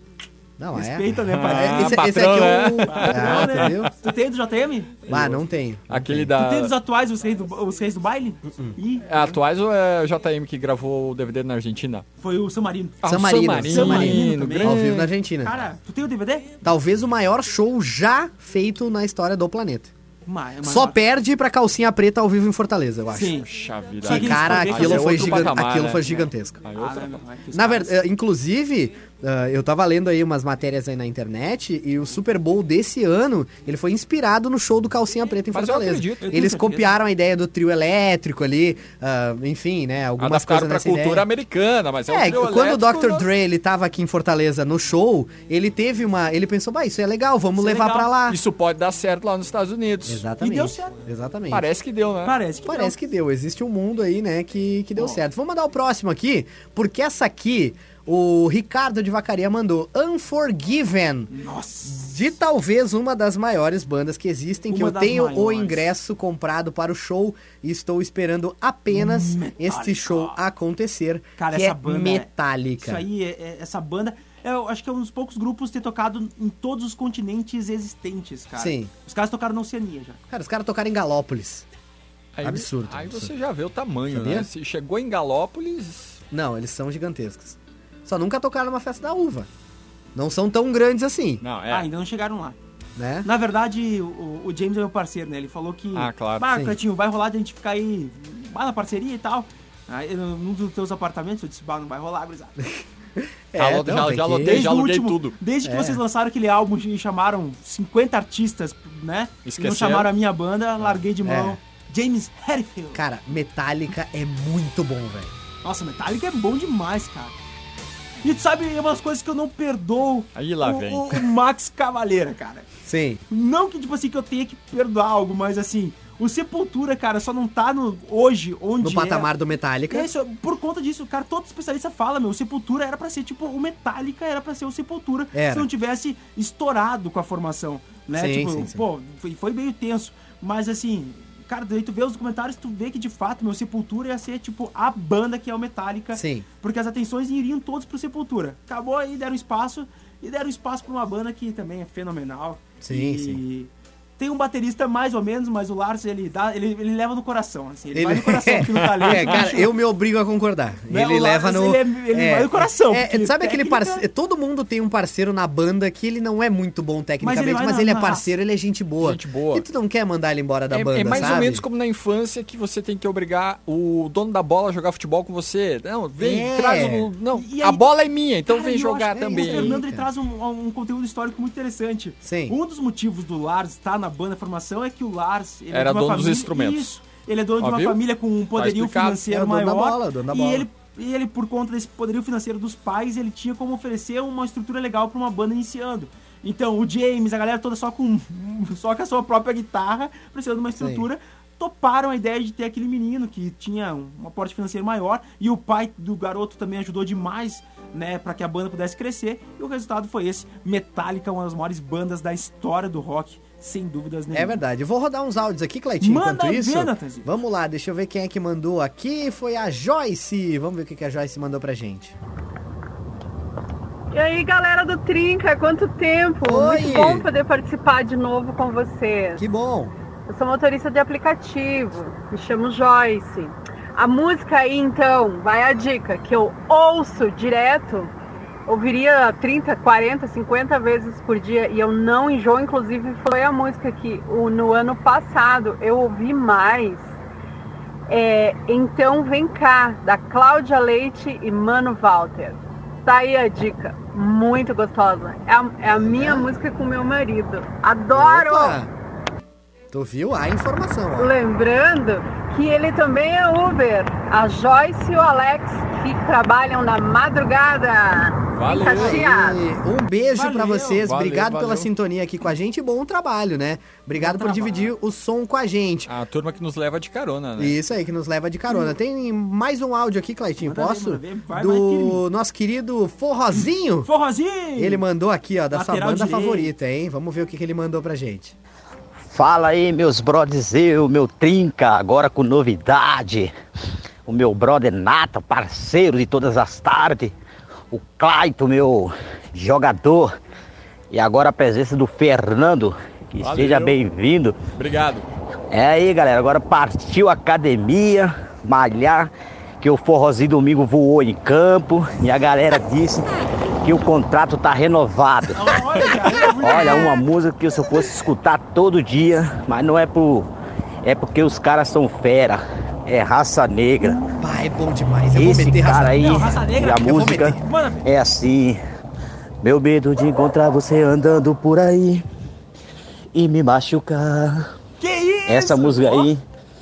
Não, Respeita, é. né, pai? É, esse, esse patrão, aqui é o. né? Ah, né? entendeu? Tu tem do JM? Ah, não tenho. Aquele Tu tem da. dos atuais, os reis do, os reis do baile? Uh-uh. Ih, É atuais ou é o JM que gravou o DVD na Argentina? foi o San Marino. Ah, San Marino, San Marino, San Marino. Ao vivo na Argentina. Cara, tu tem o DVD? Talvez o maior show já feito na história do planeta. Ma- Só perde pra calcinha preta ao vivo em Fortaleza, eu acho. Sim. Puxa vida. Que cara, aquilo é foi, gigan- patamar, aquilo né? foi gigantesco. Aí Ah, outra- não, não, é os Na verdade, inclusive, ah, eu tava lendo aí umas matérias aí na internet e o Super Bowl desse ano, ele foi inspirado no show do Calcinha Preta em Mas eu Fortaleza. acredito. Eu Eles copiaram a ideia do trio elétrico ali, ah, enfim, né, algumas coisas pra nessa cultura ideia. americana, mas é, um É, trio quando o Dr. né? Dre ele tava aqui em Fortaleza no show, ele teve uma, ele pensou, bah, isso é legal, vamos Isso é levar legal. pra lá. Isso pode dar certo lá nos Estados Unidos. Exatamente. E deu certo. Exatamente. Parece que deu, né? Parece que Parece que deu. Existe um mundo aí, né, que, que deu certo. Vamos mandar o próximo aqui, porque essa aqui, o Ricardo de Vacaria mandou Unforgiven. Nossa. de talvez uma das maiores bandas que existem, que Uma eu das tenho o maiores. ingresso comprado para o show e estou esperando apenas Metallica. este show acontecer, Cara, que essa é banda é- Metallica. Isso aí, é- é- essa banda, eu acho que é um dos poucos grupos ter tocado em todos os continentes existentes, cara. Sim. Os caras tocaram na Oceania já. Cara, os caras tocaram em Galópolis. Aí, Absurdo, Aí absurdo. você já vê o tamanho, Sabia? né? Se chegou em Galópolis, Não, eles são gigantescos. Só nunca tocaram numa festa da uva. Não são tão grandes assim, não, é. Ah, ainda não chegaram lá. né? Na verdade, o, o James é meu parceiro, né? Ele falou que. Ah, claro. Ah, Sim. Cleitinho, vai rolar de a gente ficar aí bah, na parceria e tal. Aí, num dos teus apartamentos, eu disse, bah, não vai rolar, gurizada. Já então, já- tem já que- lotei, já aluguei tudo. Desde que É. vocês lançaram aquele álbum e chamaram 50 artistas, né? E não chamaram a minha banda, larguei de mão. James Hetfield. Cara, Metallica é muito bom, velho. Nossa, Metallica é bom demais, cara. E tu sabe, é umas coisas que eu não perdoo Aí lá o, vem. o- o Max Cavaleira, cara. Sim. Não que, tipo assim, que eu tenha que perdoar algo, mas assim, o Sepultura, cara, só não tá no, hoje onde No é. patamar do Metallica. Isso, por conta disso, cara, todo especialista fala, meu, o Sepultura era pra ser, tipo, o Metallica era pra ser o Sepultura Era. se não tivesse estourado com a formação, né? Sim, tipo, sim, sim. pô, foi, foi meio tenso, mas assim, cara, daí tu vê os documentários, tu vê que de fato, meu, Sepultura ia ser, tipo, a banda que é o Metallica, Sim. porque as atenções iriam todos pro Sepultura. Acabou aí, deram espaço, e deram espaço pra uma banda que também é fenomenal. Sim, e... sim. Tem um baterista mais ou menos, mas o Lars, ele, dá, ele, ele leva no coração, assim. Ele, Ele- vai no coração aqui no talento. É, cara, eu me obrigo a concordar. Né, Ele o leva Lars, no. ele é- ele vai no coração, É, porque sabe aquele técnica- parceiro. Todo mundo tem um parceiro na banda que ele não é muito bom tecnicamente, vai mas na- ele é na parceiro, ele é gente boa. Gente boa. E tu não quer mandar ele embora da é, banda, é mais sabe? ou menos como na infância que você tem que obrigar o dono da bola a jogar futebol com você. Não, vem, É. traz o. Não, E a aí- bola é minha, então Cara, vem jogar acho também. O Fernando ele traz um, um conteúdo histórico muito interessante. Sim. Um dos motivos do Lars estar na banda formação é que o Lars ele é Era uma dono dos família- instrumentos. Isso. Ele é dono Ó, de uma viu? família com um poderio explicado. financeiro É da maior. bola, da e bola. ele e ele por conta desse poderio financeiro dos pais, ele tinha como oferecer uma estrutura legal para uma banda iniciando. Então, o James, a galera toda só com só com a sua própria guitarra, precisando de uma estrutura, toparam a ideia de ter aquele menino que tinha um aporte financeiro maior e o pai do garoto também ajudou demais, né, para que a banda pudesse crescer. E o resultado foi esse: Metallica, uma das maiores bandas da história do rock, sem dúvidas nenhuma. É verdade. Eu vou rodar uns áudios aqui, Cleitinho, Manda enquanto isso. ver. Vamos lá, deixa eu ver quem é que mandou aqui. Foi a Joyce. Vamos ver o que que a Joyce mandou pra gente. E aí, galera do Trinca, quanto tempo? Oi! Muito bom poder participar de novo com vocês. Que bom. Eu sou motorista de aplicativo, me chamo Joyce. A música aí, então, vai a dica, que eu ouço direto, ouviria 30, 40, 50 vezes por dia e eu não enjoo, inclusive foi a música que o- no ano passado eu ouvi mais. É, então vem cá, da Cláudia Leite e Mano Walter. Tá aí a dica, muito gostosa. É a, é a minha música com meu marido. Adoro! Opa! Tu viu a informação, ó. Lembrando que ele também é Uber. A Joyce e o Alex que trabalham na madrugada. Valeu. E um beijo pra vocês. Valeu, Obrigado pela valeu. sintonia aqui com a gente e bom trabalho, né? Obrigado Bom por trabalho. dividir o som com a gente. A turma que nos leva de carona, né? Isso aí, que nos leva de carona. Tem mais um áudio aqui, Claitinho, Manda posso? ver. Vai, Do nosso querido Forrozinho. Forrozinho! Ele mandou aqui, ó, da sua Lateral banda direito. favorita, hein? Vamos ver o que, que ele mandou pra gente. Fala aí, meus brothers, eu, meu Trinca, agora com novidade. O meu brother Nata, parceiro de todas as tardes. O Claito, meu jogador. E agora a presença do Fernando. Que Valeu. seja bem-vindo. Obrigado. É aí, galera. Agora partiu a academia, malhar, que o forrozinho domingo voou em campo e a galera disse que o contrato tá renovado. Olha, uma música que se eu fosse escutar todo dia, mas não é por. É porque os caras são fera. É raça negra. Pá, é bom demais. Eu Esse cara aí, Não, raça negra, e a música é assim. Meu medo de encontrar você andando por aí e me machucar. Que isso? Essa música aí,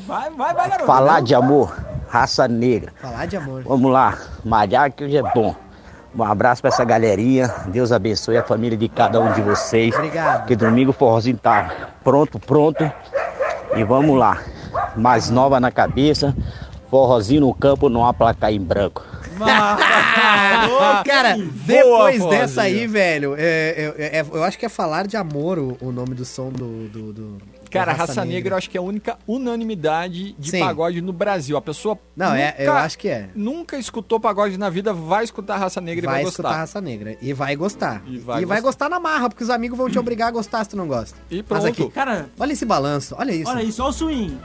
Vai, vai, vai, garoto. falar de amor, raça negra. Falar de amor. Vamos lá, malhar que hoje é bom. Um abraço pra essa galerinha. Deus abençoe a família de cada um de vocês. Obrigado. Que domingo o forrozinho tá pronto, pronto. E vamos lá. Mais nova na cabeça. Forrozinho no campo, não há placar em branco. Cara, Boa, depois Fozinho. dessa aí, velho, é, é- é- eu acho que é falar de amor o, o nome do som do. do, do- Cara, da Raça, Negra, eu acho que é a única unanimidade de Sim. pagode no Brasil. A pessoa Não, é, nunca, eu acho que é. nunca escutou pagode na vida, vai escutar Raça Negra Vai e vai escutar gostar. Raça Negra. E vai gostar. E E vai vai, gostar. gostar na marra, porque os amigos vão te obrigar a gostar se tu não gosta. E Mas pronto. aqui, Cara, olha esse balanço, olha isso. olha isso, olha o swing.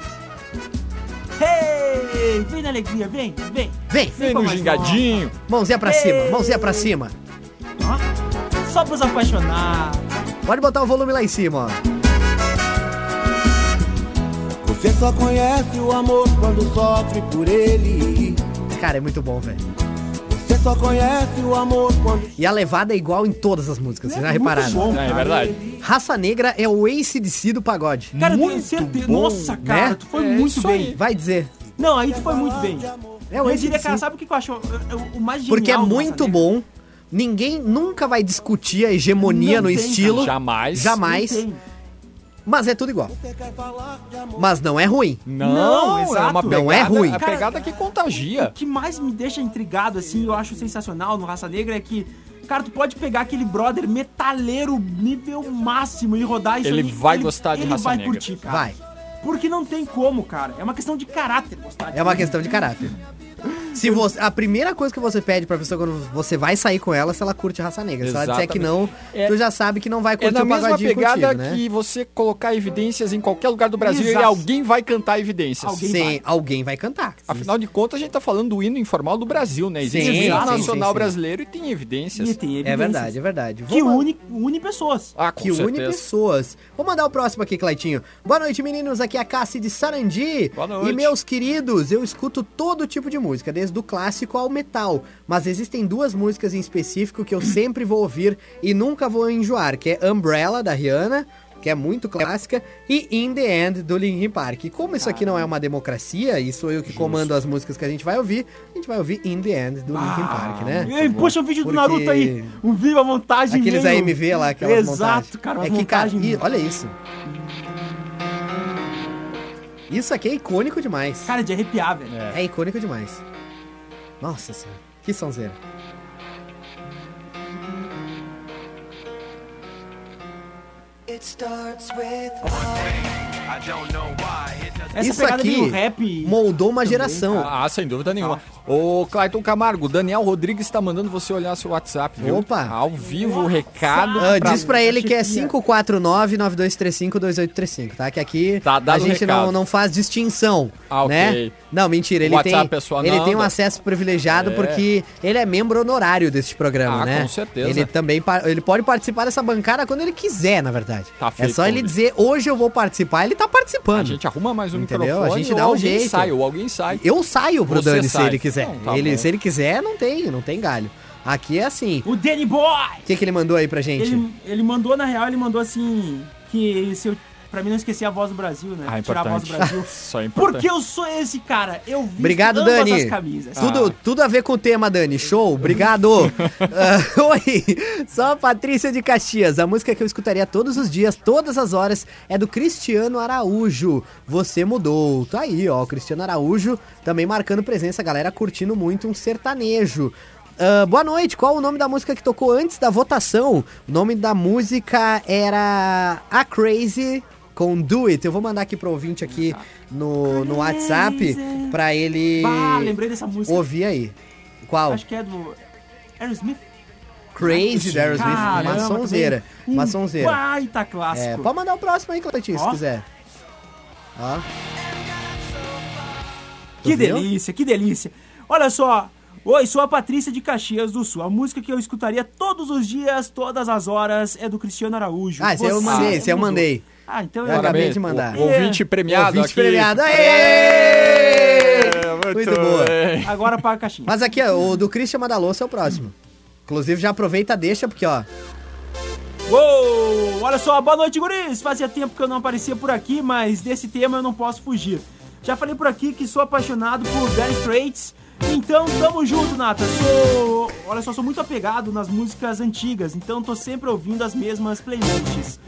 Hey! Vem na alegria, vem, vem. Vem, Vem no gingadinho. mãozinha pra cima, mãozinha pra cima. Ó, Só pros apaixonados. Pode botar o volume lá em cima, ó. Você só conhece o amor quando sofre por ele. Cara, é muito bom, velho. Você só conhece o amor quando. E a levada é igual em todas as músicas, vocês já muito repararam? bom, É, é verdade. Raça Negra é o ACDC do pagode. Cara, eu tenho muito certeza. bom, Nossa, cara, né? tu foi É muito bem. aí. Vai dizer. Não, aí tu foi muito bem. É o eu diria, cara, sabe o que eu acho o- o- o mais genial Porque é muito bom. Ninguém nunca vai discutir a hegemonia Não no tem, estilo. Jamais. Jamais. Mas é tudo igual. Mas não é ruim. Não, Não, é exato. uma pegada, Não é ruim. A pegada que O contagia. que mais me deixa intrigado, assim, eu acho sensacional no Raça Negra é que, cara, tu pode pegar aquele brother metaleiro nível máximo e rodar isso Ele aí, vai gostar de ele Raça vai Negra. curtir, cara. Vai. Porque não tem como, cara. É uma questão de caráter gostar de É uma questão de caráter. Se você, a primeira coisa que você pede pra pessoa quando você vai sair com ela, é se ela curte raça negra. Se ela disser que não, É- tu já sabe que não vai É curtir na o mesma pagodinho pegada contigo, né? que você colocar evidências em qualquer lugar do Brasil Exato. e alguém vai cantar evidências. Alguém Sim, vai. alguém vai cantar. Afinal de contas, a gente tá falando do hino informal do Brasil, né? Existe Sim, o hino nacional sim, sim. brasileiro e tem evidências. E tem É evidências verdade, é verdade. Que Vou- une, une pessoas. Ah, com que une certeza. pessoas. Vou mandar o próximo aqui, Claitinho. Boa noite, meninos. Aqui é a Cassi de Sarandi. Boa noite. E meus queridos, eu escuto todo tipo de música, desde o clássico ao metal. Mas existem duas músicas em específico que eu sempre vou ouvir e nunca vou enjoar, que é Umbrella, da Rihanna, que é muito clássica, e In The End, do Linkin Park. E como isso aqui não é uma democracia, e sou eu que comando as músicas que a gente vai ouvir, a gente vai ouvir In The End, do Linkin Park, né? Ei, puxa um vídeo Porque- do Naruto aí. Um vídeo, a montagem Aqueles meio- AMV lá, aquelas Exato, montagens. cara, uma é que, cara, montagem... ih, olha isso. Isso aqui é icônico demais. Cara, de arrepiar, velho. É icônico demais. Nossa senhora, que sonzeira. It starts with I don't know why it Essa Isso aqui rap... moldou uma geração. Ah, sem dúvida nenhuma. Ô, Clayton Camargo, Daniel Rodrigues tá mandando você olhar seu WhatsApp, viu? Opa. Ao vivo o recado. Ah, diz pra ele que é 549-9235-2835, tá? Que aqui Tá a gente não, não faz distinção, Ah, ok. né? Não, mentira, ele WhatsApp tem, pessoal ele tem um acesso privilegiado É. porque ele é membro honorário deste programa, Ah, né? com certeza. Ele também ele pode participar dessa bancada quando ele quiser, na verdade. Tá é só ele convite. dizer, hoje eu vou participar, ele tá participando. A gente arruma mais Entendeu? microfone A gente ou dá um alguém jeito. sai, ou alguém sai. Eu saio pro Você Dani se sai. ele quiser. Não, tá ele, bom. se ele quiser, não tem, não tem galho. Aqui é assim. O Danny Boy! O que, que ele mandou aí pra gente? Ele, ele mandou, na real, ele mandou assim... Que se eu... Pra mim não esquecer a voz do Brasil, né? Ah, Tirar a voz do. Brasil. Só é importante. Porque eu sou esse cara. Eu vi Obrigado, ambas Dani. as camisas. Tudo, tudo a ver com o tema, Dani. Show, obrigado. Ah, oi, só a Patrícia de Caxias. A música que eu escutaria todos os dias, todas as horas, é do Cristiano Araújo. Você mudou. Tá aí, ó. Cristiano Araújo também marcando presença, a galera curtindo muito um sertanejo. Ah, boa noite, qual o nome da música que tocou antes da votação? O nome da música era A Crazy com Do It. Eu vou mandar aqui pro ouvinte aqui no, no WhatsApp pra ele lembrei dessa música. ouvir aí. Qual? Acho que é do Aerosmith. Crazy da Aerosmith. Uma sonzeira. também. Uma Um sonzeira. Baita clássico. É, pode mandar o próximo aí, Cleitinho, se quiser. Ó. Que viu? delícia, que delícia. Olha só. Oi, sou a Patrícia de Caxias do Sul. A música que eu escutaria todos os dias, todas as horas, é do Cristiano Araújo. Ah, esse eu Você mandei, esse eu mandei. Ah, então Eu acabei de mandar. O, o ouvinte premiado Ouvinte aqui. premiado. Aê! É, Muito boa. bem. Agora para a caixinha. Mas aqui, ó, o do Christian Madaloso é o próximo. Inclusive, já aproveita, deixa, porque, ó. Uou! Olha só, boa noite, guris! Fazia tempo que eu não aparecia por aqui, mas desse tema eu não posso fugir. Já falei por aqui que sou apaixonado por Dire Straits, então tamo junto, Nata. Sou, olha só, sou muito apegado nas músicas antigas, então tô sempre ouvindo as mesmas playlists.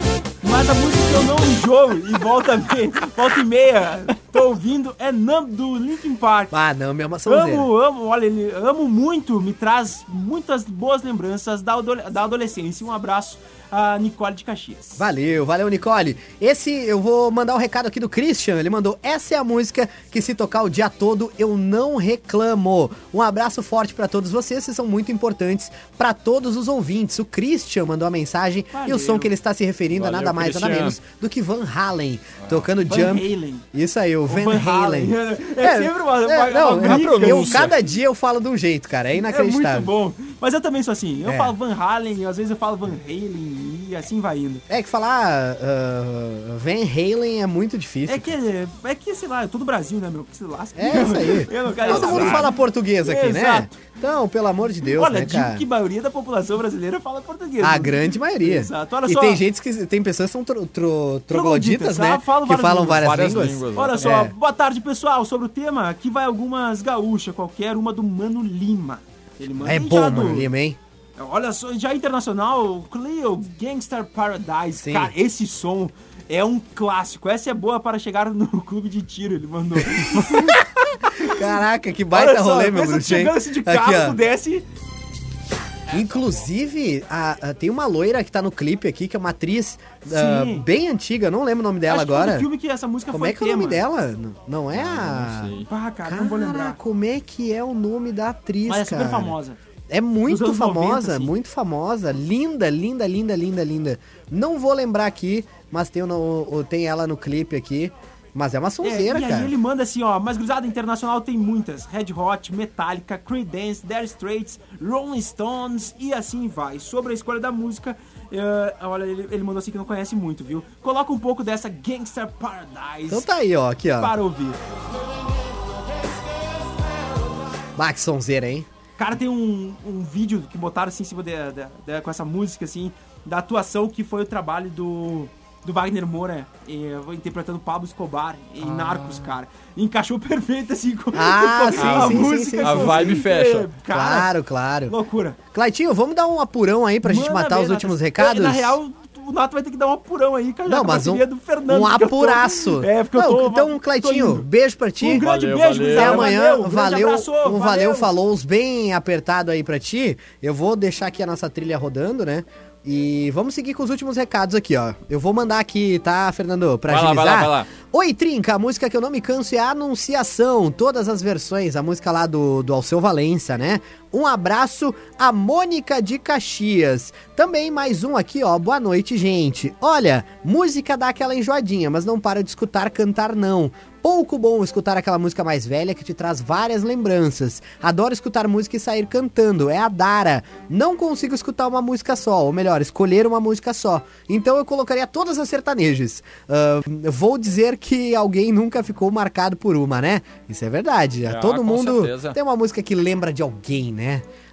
Mas a música que eu não enjoo e volta, me... volta e meia tô ouvindo é Numb do Linkin Park. Ah, não, minha maçãzeira. Amo, amo, olha, ele amo muito, me traz muitas boas lembranças da, adole- da adolescência. Um abraço a Nicole de Caxias. Valeu, valeu, Nicole. Esse eu vou mandar um recado aqui do Christian. Ele mandou: essa é a música que se tocar o dia todo eu não reclamo. Um abraço forte pra todos vocês, vocês são muito importantes pra todos os ouvintes. O Christian mandou a mensagem e Valeu. o som que ele está se referindo a Valeu, nada mais nada Christian. menos do que Van Halen, tocando Van Jump. Halen. Isso aí, o Van, Van Halen. Halen. É sempre uma- uma- não, uma eu- briga. eu, cada dia eu falo de um jeito, cara. É É inacreditável. muito bom. Mas eu também sou assim. Eu É. falo Van Halen, às vezes eu falo Van Halen e assim vai indo. É que falar ah, Van Halen é muito difícil. É que, é que, sei lá, é todo o Brasil, né, meu? Que se lasca. É isso aí. Eu não quero Todo mundo fala português aqui, né? Exato. Então, pelo amor de Deus, Olha, né, digo cara? que a maioria da população brasileira fala português. A né? grande maioria. Exato. Olha e só. tem gente que tem pessoas que são tro, tro- trogloditas, né? ah, falam que várias falam línguas. várias, Várias línguas. línguas, Olha só, É. boa tarde pessoal. Sobre o tema, aqui vai algumas gaúchas, qualquer uma do Mano Lima. Ele manda É bom, do- mano, Lima, hein? Olha só, já internacional, Cleo Gangster Paradise. Sim. Cara, esse som é um clássico. Essa é boa para chegar no clube de tiro, ele mandou. Caraca, que baita Olha só, rolê, meu bruxo, chegando hein? assim de Aqui, carro, ó. desce. Inclusive, a- a- tem uma loira que tá no clipe aqui, que é uma atriz ah, Sim. bem antiga, não lembro o nome dela Acho que foi agora. no filme que essa música Como foi é que é o nome tema. dela? Não- é a... Não sei. Ah, cara, Cara, não vou lembrar. como é que é o nome da atriz, Mas é super cara? famosa. É muito famosa, 90, assim. muito famosa. Linda, linda, linda, linda, linda. Não vou lembrar aqui, mas tem, no, tem ela no clipe aqui. Mas é uma É, sonzeira, e aí cara. ele manda assim, ó, mas cruzada internacional tem muitas. Red Hot, Metallica, Creedence, Dire Straits, Rolling Stones e assim vai. Sobre a escolha da música, eh, olha, ele, ele mandou assim que não conhece muito, viu? Coloca um pouco dessa Gangster Paradise Então tá aí, ó, aqui, ó. para ouvir. Max sonzeira, hein? Cara, tem um, um vídeo que botaram assim em cima de, de- de- com essa música, assim, da atuação que foi o trabalho do, do Wagner Moura, eh, interpretando Pablo Escobar em Narcos, cara. Encaixou perfeito, assim, com, Ah, com sim, a sim, sim, música. sim, A sim. vibe fecha. Cara, claro, claro. loucura. Claitinho, vamos dar um apurão aí pra gente matar ver, os últimos recados? Na real, o Nato vai ter que dar um apurão aí, cara. Não, mas um, do Fernando. um eu tô- apuraço. É, porque Não, eu tô... então, tô Claitinho, indo. beijo pra ti. Um grande Valeu, beijo, valeu. Até amanhã, Valeu, grande valeu, abraço, um valeu, falou uns bem apertado aí pra ti. Eu vou deixar aqui a nossa trilha rodando, né? E vamos seguir com os últimos recados aqui, ó. Eu vou mandar aqui, tá, Fernando? Pra Vai lá, agilizar. vai lá, vai lá. Oi, Trinca, a música que eu não me canso é a Anunciação. Todas as versões, a música lá do, do Alceu Valença, né? Um abraço a Mônica de Caxias. Também mais um aqui, ó. Boa noite, gente. Olha, música dá aquela enjoadinha, mas não para de escutar cantar, não. Pouco bom escutar aquela música mais velha que te traz várias lembranças. Adoro escutar música e sair cantando. É a Dara. Não consigo escutar uma música só, ou melhor, escolher uma música só. Então eu colocaria todas as sertanejas. Ah, vou dizer que alguém nunca ficou marcado por uma, né? Isso é verdade. Ah, Todo mundo certeza. tem uma música que lembra de alguém, né?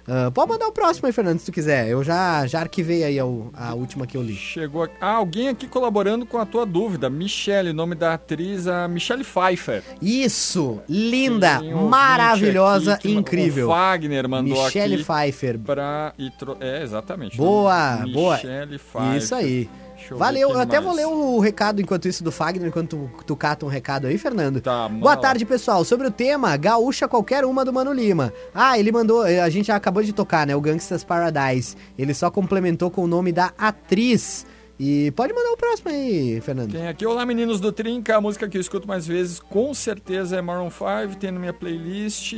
Ah, pode mandar o próximo aí, Fernando, se tu quiser. Eu já, já arquivei aí a, a última que eu li. Chegou aqui. Ah, alguém aqui colaborando com a tua dúvida. Michelle, nome da atriz, a Michelle Pfeiffer. Isso! Linda! Um Maravilhosa! aqui incrível! O Wagner mandou Michelle aqui Pfeiffer. pra... E. É, exatamente. Boa, boa. Michelle Pfeiffer. Isso aí. Deixa eu Valeu, eu quem até mais. vou ler o recado enquanto isso do Fagner, enquanto tu, tu cata um recado aí, Fernando. Tá, Boa tarde, pessoal. Sobre o tema, gaúcha qualquer uma do Mano Lima. Ah, ele mandou, a gente já acabou de tocar, né? O Gangsta's Paradise. Ele só complementou com o nome da atriz. E pode mandar o próximo aí, Fernando. Tem aqui, olá meninos do Trinca, a música que eu escuto mais vezes com certeza é Maroon 5, tem na minha playlist.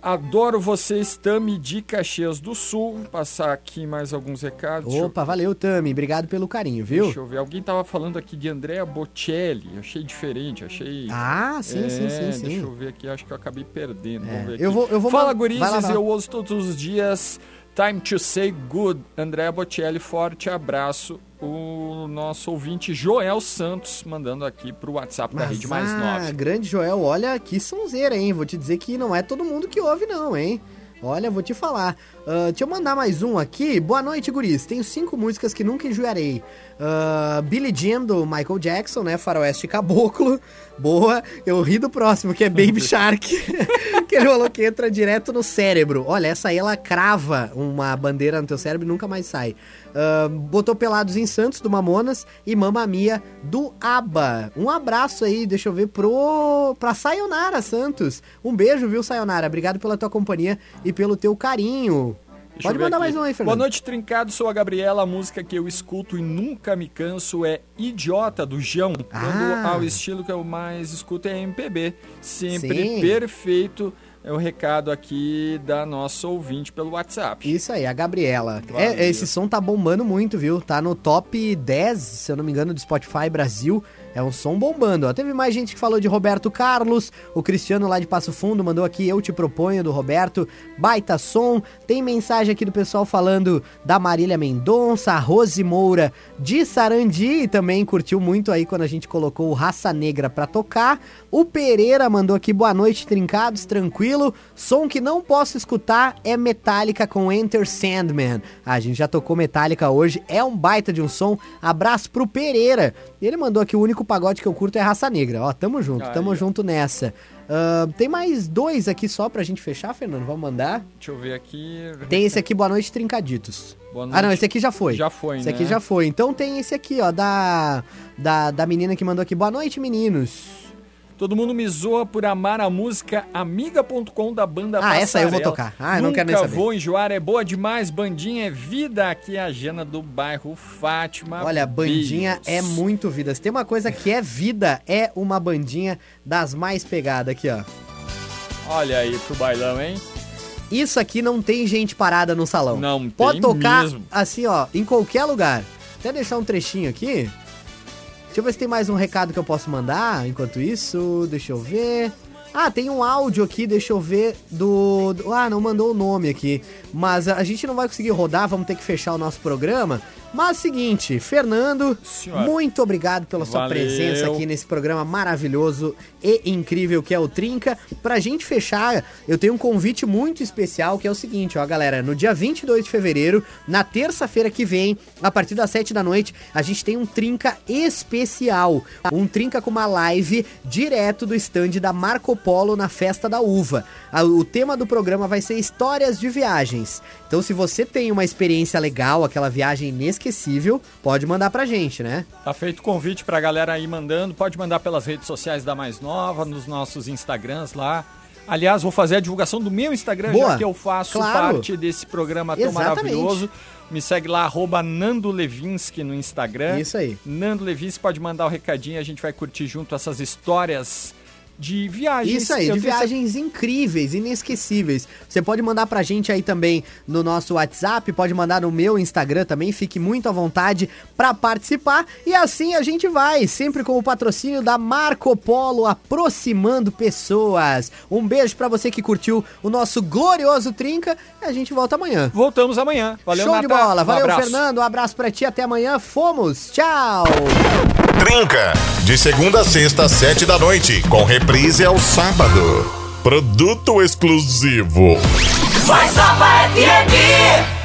Adoro vocês, Tami de Caxias do Sul. Passar aqui mais alguns recados. Deixa eu- Opa, valeu, Tami. Obrigado pelo carinho, viu? Deixa eu ver. Alguém tava falando aqui de Andrea Bocelli. Achei diferente, achei. Ah, sim, É, sim, sim, sim. Deixa eu ver aqui, acho que eu acabei perdendo. É, Vamos ver aqui. eu vou- eu vou Fala, gurizes, eu ouço todos os dias. Time to say good. Andrea Bocelli, forte abraço. O nosso ouvinte Joel Santos mandando aqui pro WhatsApp da Rede Mais ah, 9. grande Joel, olha que sonzeira, hein? Vou te dizer que não é todo mundo que ouve, não, hein? Olha, vou te falar. Ah, deixa eu mandar mais um aqui. Boa noite, guris. Tenho cinco músicas que nunca enjoarei. Ah, Billie Jean, do Michael Jackson, né? Faroeste Caboclo. Boa. Eu ri do próximo, que é Baby Shark. que ele falou que entra direto no cérebro. Olha, essa aí ela crava uma bandeira no teu cérebro e nunca mais sai. Ah, botou Pelados em Santos, do Mamonas. E Mamma Mia, do ABBA. Um abraço aí, deixa eu ver, pro... pra Sayonara Santos. Um beijo, viu, Sayonara? Obrigado pela tua companhia e pelo teu carinho. Deixa Pode mandar aqui. mais um aí, Boa Fernando. noite, Trincado. Sou a Gabriela. A música que eu escuto e nunca me canso é Idiota, do. Quando Ah. ao estilo que eu mais escuto é MPB. Sempre Sim. perfeito. É o recado aqui da nossa ouvinte pelo WhatsApp. Isso aí, a Gabriela. É, esse som tá bombando muito, viu? Tá no top 10, se eu não me engano, do Spotify Brasil. É um som bombando. Ó. Teve mais gente que falou de Roberto Carlos. O Cristiano lá de Passo Fundo mandou aqui Eu Te Proponho, do Roberto. Baita som. Tem mensagem aqui do pessoal falando da Marília Mendonça, a Rose Moura de Sarandi. E também curtiu muito aí quando a gente colocou o Raça Negra pra tocar. O Pereira mandou aqui boa noite, trincados, tranquilo. Som que não posso escutar é Metallica com Enter Sandman. Ah, a gente já tocou Metallica hoje, é um baita de um som. Abraço pro Pereira. Ele mandou aqui o único pagode que eu curto é Raça Negra. Ó, tamo junto, Aí, tamo ó. junto nessa. Ah, tem mais dois aqui só pra gente fechar, Fernando? Vamos mandar? Deixa eu ver aqui. Tem esse aqui, Boa Noite Trincaditos. Boa Ah, não, noite. esse aqui já foi. Já foi, Esse aqui né? já foi. Então tem esse aqui, ó, da, da, da menina que mandou aqui. Boa noite, meninos. Todo mundo me zoa por amar a música amiga.com da banda Ah, essa eu vou Passarela. tocar. Ah, eu não quero nem Nunca saber. vou enjoar, é boa demais. Bandinha é vida. Aqui é a Jana do bairro Fátima. Olha, bandinha Beijos. é muito vida. Se tem uma coisa que é vida, é uma bandinha das mais pegadas aqui, ó. Olha aí pro bailão, hein? Isso aqui não tem gente parada no salão. Não Pode tem tocar mesmo. assim, ó, em qualquer lugar. Até deixar um trechinho aqui. Deixa eu ver se tem mais um recado que eu posso mandar. Enquanto isso, deixa eu ver. Ah, tem um áudio aqui, deixa eu ver, do, do- Ah, não mandou o nome aqui. Mas a, a gente não vai conseguir rodar, vamos ter que fechar o nosso programa. Mas seguinte, Fernando, Senhora. muito obrigado pela sua Valeu. presença aqui nesse programa maravilhoso e incrível que é o Trinca. Pra gente fechar, eu tenho um convite muito especial que é o seguinte, ó, galera, no dia 22 de fevereiro, na terça-feira que vem, a partir das 7 da noite, a gente tem um Trinca especial, um Trinca com uma live direto do stand da Marco Polo na Festa da Uva. O tema do programa vai ser histórias de viagens. Então, se você tem uma experiência legal, aquela viagem inesquecível, pode mandar pra gente, né? Tá feito o convite pra galera aí mandando. Pode mandar pelas redes sociais da Mais Nova, nos nossos Instagrams lá. Aliás, vou fazer a divulgação do meu Instagram, Boa. já que eu faço Claro. parte desse programa tão Exatamente. maravilhoso. Me segue lá, arroba Nando Levinsky no Instagram. Isso aí. Nando Levinsky, pode mandar o recadinho, a gente vai curtir junto essas histórias de viagens. Isso aí, de viagens incríveis, inesquecíveis. Você pode mandar pra gente aí também no nosso WhatsApp, pode mandar no meu Instagram também, fique muito à vontade pra participar. E assim a gente vai, sempre com o patrocínio da Marco Polo, aproximando pessoas. Um beijo pra você que curtiu o nosso glorioso Trinca e a gente volta amanhã. Voltamos amanhã. Valeu, Show de bola, Um valeu abraço. Fernando, um abraço pra ti, até amanhã, fomos, tchau! Trinca, de segunda a sexta, às sete da noite, com reprise ao sábado. Produto exclusivo. Mais Nova FM.